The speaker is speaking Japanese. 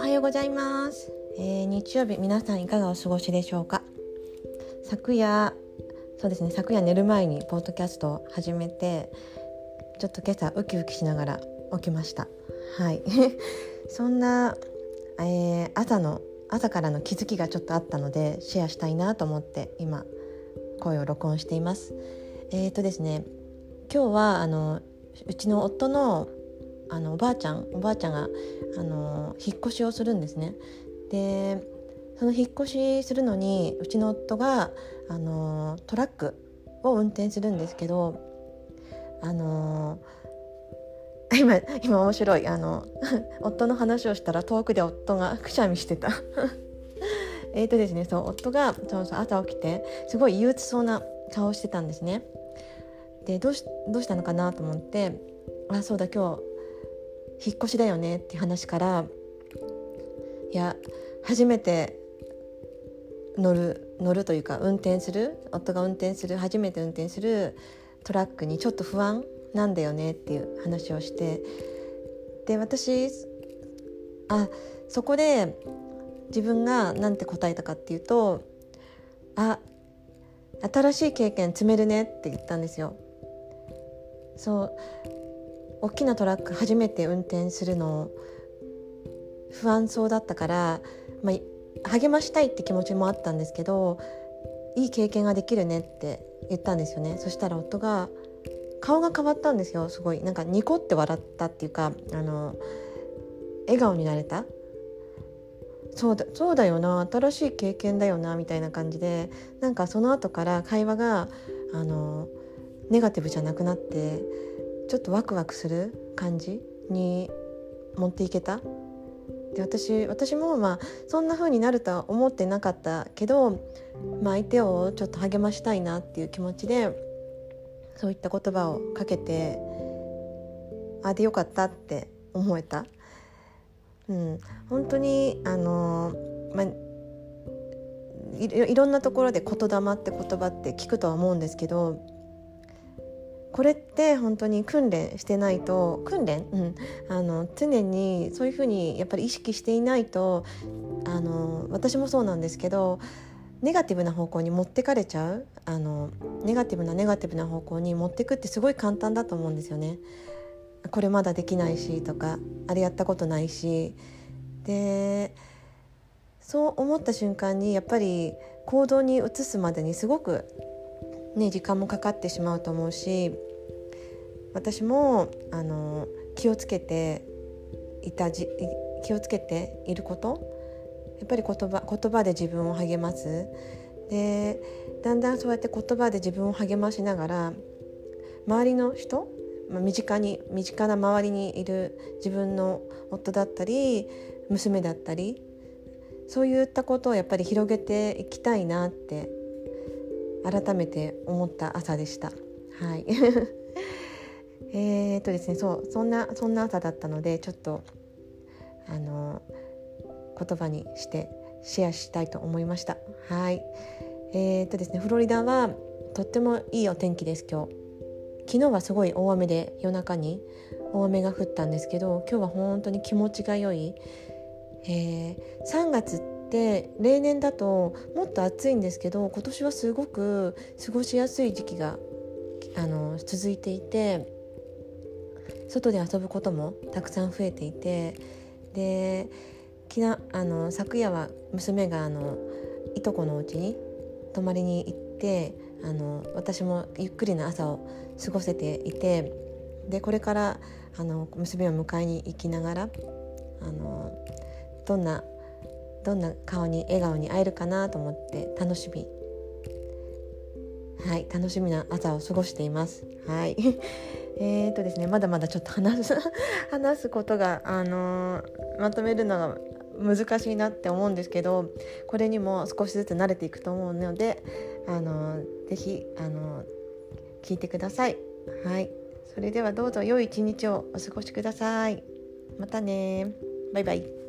おはようございます、えー、日曜日皆さんいかがお過ごしでしょうか？昨夜そうですね昨夜寝る前にポッドキャストを始めてちょっと今朝ウキウキしながら起きました。はい。そんな、えー、朝の朝からの気づきがちょっとあったのでシェアしたいなと思って今声を録音しています。えーとですね今日はあのうちの夫のあのおばあちゃんおばあちゃんがあの引っ越しをするんですね。でその引っ越しするのにうちの夫があのトラックを運転するんですけどあの 今今面白い。あの 夫の話をしたら遠くで夫がくしゃみしてた。えっとですねそう夫がそうそう朝起きてすごい憂鬱そうな顔をしてたんですね。でどうしどうしたのかなと思ってあそうだ今日引っ越しだよねっていう話からいや初めて乗る乗るというか運転する夫が運転する初めて運転するトラックにちょっと不安なんだよねっていう話をしてで私あそこで自分が何て答えたかっていうと「あ新しい経験積めるね」って言ったんですよ。そう大きなトラック初めて運転するの不安そうだったから、まあ、励ましたいって気持ちもあったんですけどいい経験ができるねって言ったんですよね。そしたら夫が顔が変わったんですよすごい。なんかニコって笑ったっていうかあの笑顔になれた。そうだそうだよな新しい経験だよなみたいな感じでなんかその後から会話があのネガティブじゃなくなってちょっとワクワクする感じに持っていけた？で私私もまあそんな風になるとは思ってなかったけど、まあ、相手をちょっと励ましたいなっていう気持ちでそういった言葉をかけてあでよかったって思えた。うん、本当にあの、まあ、いろんなところで言霊って言葉って聞くとは思うんですけどこれって本当に訓練してないと訓練、うん、あの常にそういうふうにやっぱり意識していないとあの私もそうなんですけどネガティブな方向に持ってかれちゃう。あのネガティブなネガティブな方向に持ってくってすごい簡単だと思うんですよね。これまだできないしとかあれやったことないし。でそう思った瞬間にやっぱり行動に移すまでにすごくね、時間もかかってしまうと思うし私もあの気をつけていたじ気をつけていることやっぱり言葉言葉で自分を励ます。でだんだんそうやって言葉で自分を励ましながら周りの人、まあ、身近に身近な周りにいる自分の夫だったり娘だったりそういったことをやっぱり広げていきたいなって改めて思った朝でした。はい えっとですねそうそんなそんな朝だったのでちょっとあの言葉にしてシェアしたいと思いました。はいえー、っとですねフロリダはとってもいいお天気です今日。昨日はすごい大雨で夜中に大雨が降ったんですけど今日は本当に気持ちが良い、えー、3月で例年だともっと暑いんですけど今年はすごく過ごしやすい時期があの続いていて外で遊ぶこともたくさん増えていてできなあの昨夜は娘があのいとこのお家に泊まりに行ってあの私もゆっくりな朝を過ごせていてでこれからあの娘を迎えに行きながらあのどんなどんな顔に笑顔に会えるかなと思って楽しみ。はい楽しみな朝を過ごしています。はい。えーとですねまだまだちょっと話す 話すことがあのー、まとめるのが難しいなって思うんですけどこれにも少しずつ慣れていくと思うのであのー、ぜひあの、聞いてください。はい。それではどうぞ良い一日をお過ごしください。またねバイバイ。